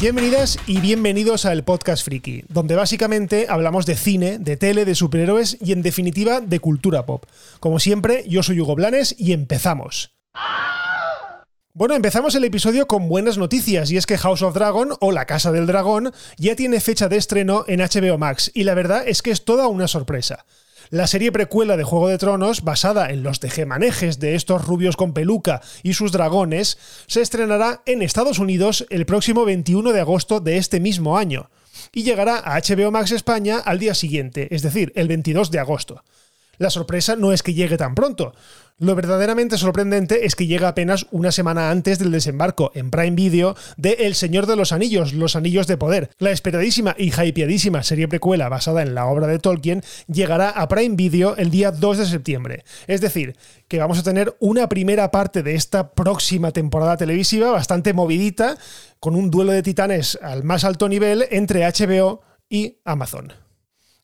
Bienvenidas y bienvenidos al Podcast Friki, donde básicamente hablamos de cine, de tele, de superhéroes y en definitiva de cultura pop. Como siempre, yo soy Hugo Blanes y empezamos. Bueno, empezamos el episodio con buenas noticias y es que House of Dragon o La Casa del Dragón ya tiene fecha de estreno en HBO Max y la verdad es que es toda una sorpresa. La serie precuela de Juego de Tronos, basada en los tejemanejes de estos rubios con peluca y sus dragones, se estrenará en Estados Unidos el próximo 21 de agosto de este mismo año y llegará a HBO Max España al día siguiente, es decir, el 22 de agosto. La sorpresa no es que llegue tan pronto. Lo verdaderamente sorprendente es que llega apenas una semana antes del desembarco en Prime Video de El Señor de los Anillos, Los Anillos de Poder. La esperadísima y hypeadísima serie precuela basada en la obra de Tolkien llegará a Prime Video el día 2 de septiembre. Es decir, que vamos a tener una primera parte de esta próxima temporada televisiva bastante movidita, con un duelo de titanes al más alto nivel entre HBO y Amazon.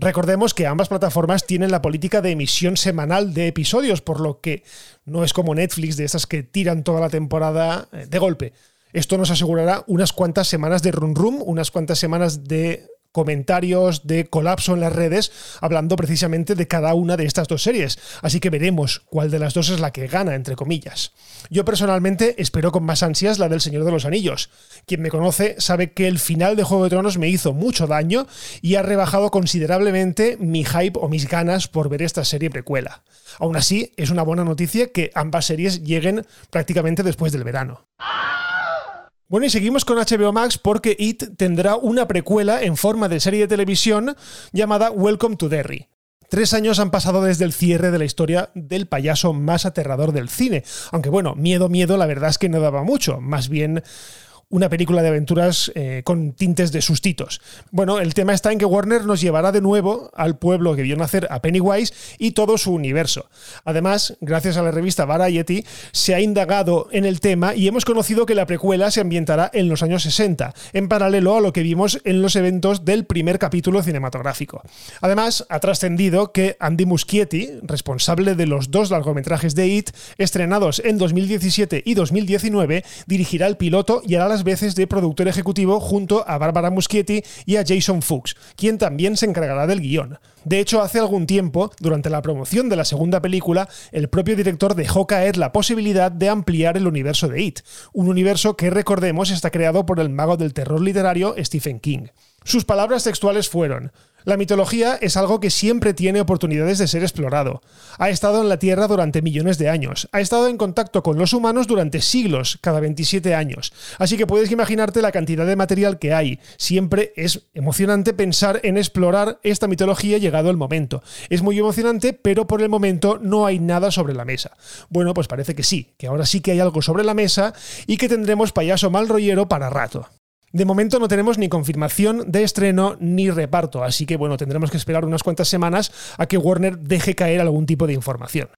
Recordemos que ambas plataformas tienen la política de emisión semanal de episodios, por lo que no es como Netflix de esas que tiran toda la temporada eh, de golpe. Esto nos asegurará unas cuantas semanas de run room, unas cuantas semanas de comentarios de colapso en las redes hablando precisamente de cada una de estas dos series, así que veremos cuál de las dos es la que gana, entre comillas. Yo personalmente espero con más ansias la del Señor de los Anillos. Quien me conoce sabe que el final de Juego de Tronos me hizo mucho daño y ha rebajado considerablemente mi hype o mis ganas por ver esta serie precuela. Aún así, es una buena noticia que ambas series lleguen prácticamente después del verano. Bueno, y seguimos con HBO Max porque It tendrá una precuela en forma de serie de televisión llamada Welcome to Derry. Tres años han pasado desde el cierre de la historia del payaso más aterrador del cine. Aunque bueno, miedo, miedo, la verdad es que no daba mucho. Más bien una película de aventuras eh, con tintes de sustitos. Bueno, el tema está en que Warner nos llevará de nuevo al pueblo que vio nacer a Pennywise y todo su universo. Además, gracias a la revista Variety, se ha indagado en el tema y hemos conocido que la precuela se ambientará en los años 60, en paralelo a lo que vimos en los eventos del primer capítulo cinematográfico. Además, ha trascendido que Andy Muschietti, responsable de los dos largometrajes de It, estrenados en 2017 y 2019, dirigirá el piloto y hará las veces de productor ejecutivo junto a Barbara Muschietti y a Jason Fuchs, quien también se encargará del guion. De hecho, hace algún tiempo, durante la promoción de la segunda película, el propio director dejó caer la posibilidad de ampliar el universo de It, un universo que recordemos está creado por el mago del terror literario Stephen King. Sus palabras textuales fueron, la mitología es algo que siempre tiene oportunidades de ser explorado. Ha estado en la Tierra durante millones de años, ha estado en contacto con los humanos durante siglos, cada 27 años, así que puedes imaginarte la cantidad de material que hay. Siempre es emocionante pensar en explorar esta mitología llegado el momento. Es muy emocionante, pero por el momento no hay nada sobre la mesa. Bueno, pues parece que sí, que ahora sí que hay algo sobre la mesa y que tendremos payaso mal rollero para rato. De momento no tenemos ni confirmación de estreno ni reparto, así que bueno, tendremos que esperar unas cuantas semanas a que Warner deje caer algún tipo de información.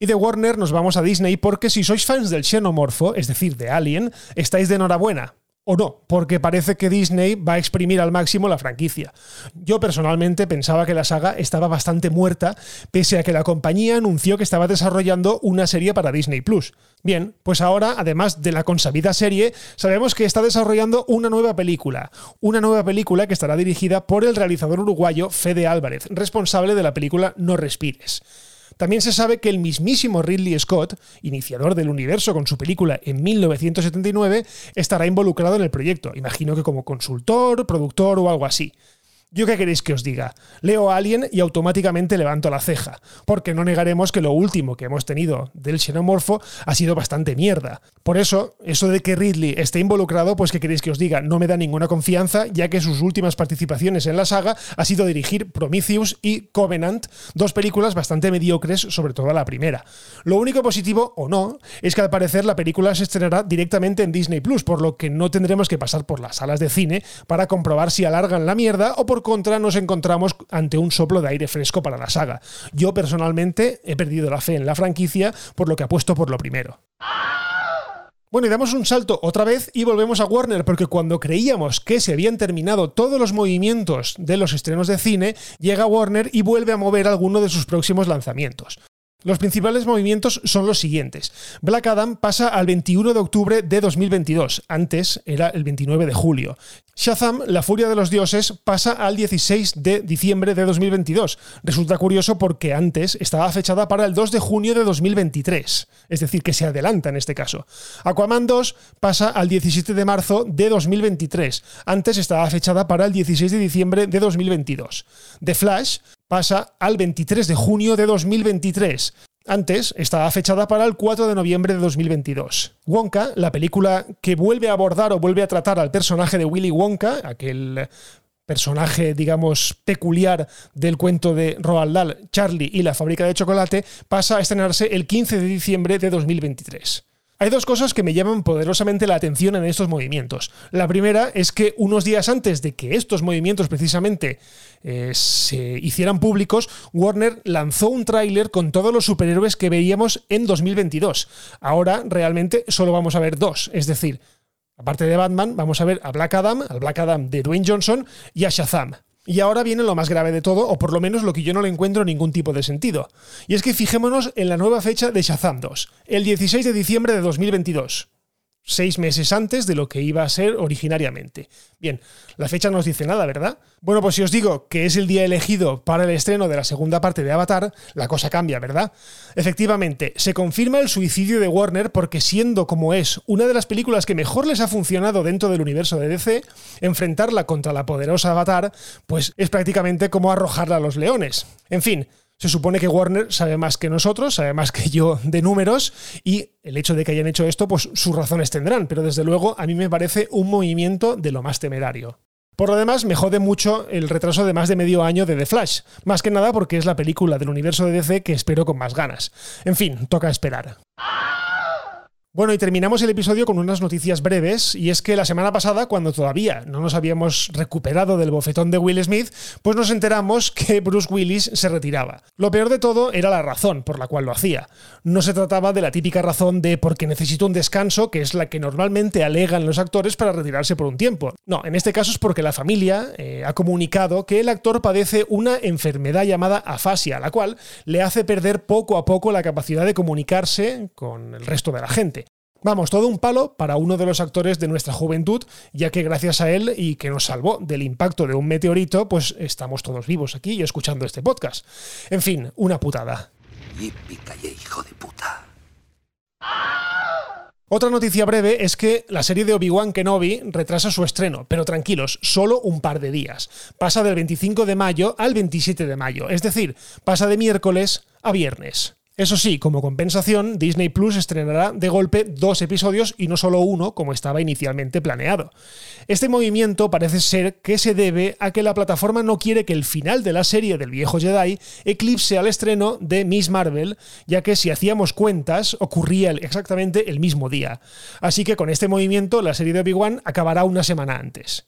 Y de Warner nos vamos a Disney porque si sois fans del xenomorfo, es decir, de Alien, estáis de enhorabuena, o no, porque parece que Disney va a exprimir al máximo la franquicia. Yo personalmente pensaba que la saga estaba bastante muerta, pese a que la compañía anunció que estaba desarrollando una serie para Disney Plus. Bien, pues ahora, además de la consabida serie, sabemos que está desarrollando una nueva película. Una nueva película que estará dirigida por el realizador uruguayo Fede Álvarez, responsable de la película No Respires. También se sabe que el mismísimo Ridley Scott, iniciador del universo con su película en 1979, estará involucrado en el proyecto, imagino que como consultor, productor o algo así. ¿Yo qué queréis que os diga? Leo Alien y automáticamente levanto la ceja, porque no negaremos que lo último que hemos tenido del xenomorfo ha sido bastante mierda. Por eso, eso de que Ridley esté involucrado, pues ¿qué queréis que os diga? No me da ninguna confianza, ya que sus últimas participaciones en la saga ha sido dirigir Prometheus y Covenant, dos películas bastante mediocres, sobre todo la primera. Lo único positivo, o no, es que al parecer la película se estrenará directamente en Disney Plus, por lo que no tendremos que pasar por las salas de cine para comprobar si alargan la mierda o por contra nos encontramos ante un soplo de aire fresco para la saga. Yo personalmente he perdido la fe en la franquicia, por lo que apuesto por lo primero. Bueno, y damos un salto otra vez y volvemos a Warner, porque cuando creíamos que se habían terminado todos los movimientos de los estrenos de cine, llega Warner y vuelve a mover alguno de sus próximos lanzamientos. Los principales movimientos son los siguientes. Black Adam pasa al 21 de octubre de 2022, antes era el 29 de julio. Shazam, la furia de los dioses, pasa al 16 de diciembre de 2022. Resulta curioso porque antes estaba fechada para el 2 de junio de 2023, es decir, que se adelanta en este caso. Aquaman 2 pasa al 17 de marzo de 2023, antes estaba fechada para el 16 de diciembre de 2022. The Flash pasa al 23 de junio de 2023. Antes estaba fechada para el 4 de noviembre de 2022. Wonka, la película que vuelve a abordar o vuelve a tratar al personaje de Willy Wonka, aquel personaje, digamos, peculiar del cuento de Roald Dahl, Charlie y la fábrica de chocolate, pasa a estrenarse el 15 de diciembre de 2023. Hay dos cosas que me llaman poderosamente la atención en estos movimientos. La primera es que unos días antes de que estos movimientos precisamente eh, se hicieran públicos, Warner lanzó un tráiler con todos los superhéroes que veíamos en 2022. Ahora realmente solo vamos a ver dos, es decir, aparte de Batman, vamos a ver a Black Adam, al Black Adam de Dwayne Johnson y a Shazam. Y ahora viene lo más grave de todo, o por lo menos lo que yo no le encuentro ningún tipo de sentido. Y es que fijémonos en la nueva fecha de Shazam 2, el 16 de diciembre de 2022 seis meses antes de lo que iba a ser originariamente. Bien, la fecha no os dice nada, ¿verdad? Bueno, pues si os digo que es el día elegido para el estreno de la segunda parte de Avatar, la cosa cambia, ¿verdad? Efectivamente, se confirma el suicidio de Warner porque siendo como es una de las películas que mejor les ha funcionado dentro del universo de DC, enfrentarla contra la poderosa Avatar, pues es prácticamente como arrojarla a los leones. En fin, se supone que Warner sabe más que nosotros, sabe más que yo de números y el hecho de que hayan hecho esto, pues sus razones tendrán, pero desde luego a mí me parece un movimiento de lo más temerario. Por lo demás, me jode mucho el retraso de más de medio año de The Flash, más que nada porque es la película del universo de DC que espero con más ganas. En fin, toca esperar. Bueno, y terminamos el episodio con unas noticias breves, y es que la semana pasada, cuando todavía no nos habíamos recuperado del bofetón de Will Smith, pues nos enteramos que Bruce Willis se retiraba. Lo peor de todo era la razón por la cual lo hacía. No se trataba de la típica razón de porque necesito un descanso, que es la que normalmente alegan los actores para retirarse por un tiempo. No, en este caso es porque la familia eh, ha comunicado que el actor padece una enfermedad llamada afasia, la cual le hace perder poco a poco la capacidad de comunicarse con el resto de la gente. Vamos, todo un palo para uno de los actores de nuestra juventud, ya que gracias a él y que nos salvó del impacto de un meteorito, pues estamos todos vivos aquí y escuchando este podcast. En fin, una putada. hijo de puta. Otra noticia breve es que la serie de Obi-Wan Kenobi retrasa su estreno, pero tranquilos, solo un par de días. Pasa del 25 de mayo al 27 de mayo, es decir, pasa de miércoles a viernes. Eso sí, como compensación, Disney Plus estrenará de golpe dos episodios y no solo uno, como estaba inicialmente planeado. Este movimiento parece ser que se debe a que la plataforma no quiere que el final de la serie del viejo Jedi eclipse al estreno de Miss Marvel, ya que si hacíamos cuentas ocurría exactamente el mismo día. Así que con este movimiento la serie de Obi-Wan acabará una semana antes.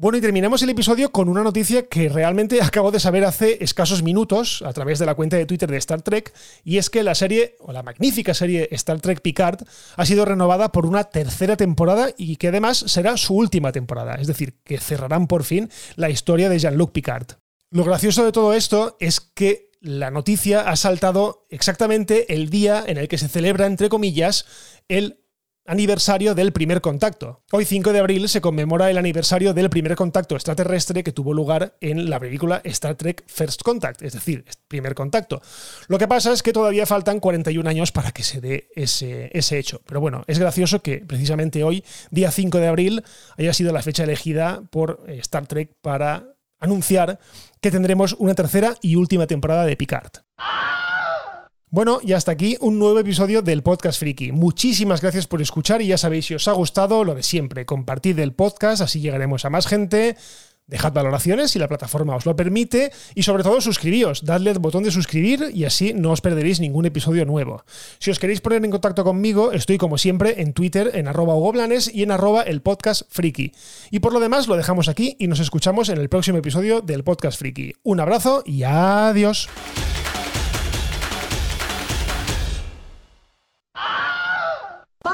Bueno, y terminamos el episodio con una noticia que realmente acabo de saber hace escasos minutos a través de la cuenta de Twitter de Star Trek, y es que la serie, o la magnífica serie Star Trek Picard, ha sido renovada por una tercera temporada y que además será su última temporada, es decir, que cerrarán por fin la historia de Jean-Luc Picard. Lo gracioso de todo esto es que la noticia ha saltado exactamente el día en el que se celebra, entre comillas, el aniversario del primer contacto. Hoy 5 de abril se conmemora el aniversario del primer contacto extraterrestre que tuvo lugar en la película Star Trek First Contact, es decir, primer contacto. Lo que pasa es que todavía faltan 41 años para que se dé ese, ese hecho. Pero bueno, es gracioso que precisamente hoy, día 5 de abril, haya sido la fecha elegida por eh, Star Trek para anunciar que tendremos una tercera y última temporada de Picard. Bueno, y hasta aquí un nuevo episodio del Podcast Friki. Muchísimas gracias por escuchar y ya sabéis si os ha gustado lo de siempre. Compartid el podcast, así llegaremos a más gente. Dejad valoraciones si la plataforma os lo permite y sobre todo suscribíos, dadle al botón de suscribir y así no os perderéis ningún episodio nuevo. Si os queréis poner en contacto conmigo, estoy como siempre en Twitter en arroba y en arroba el podcast. Y por lo demás lo dejamos aquí y nos escuchamos en el próximo episodio del podcast friki. Un abrazo y adiós.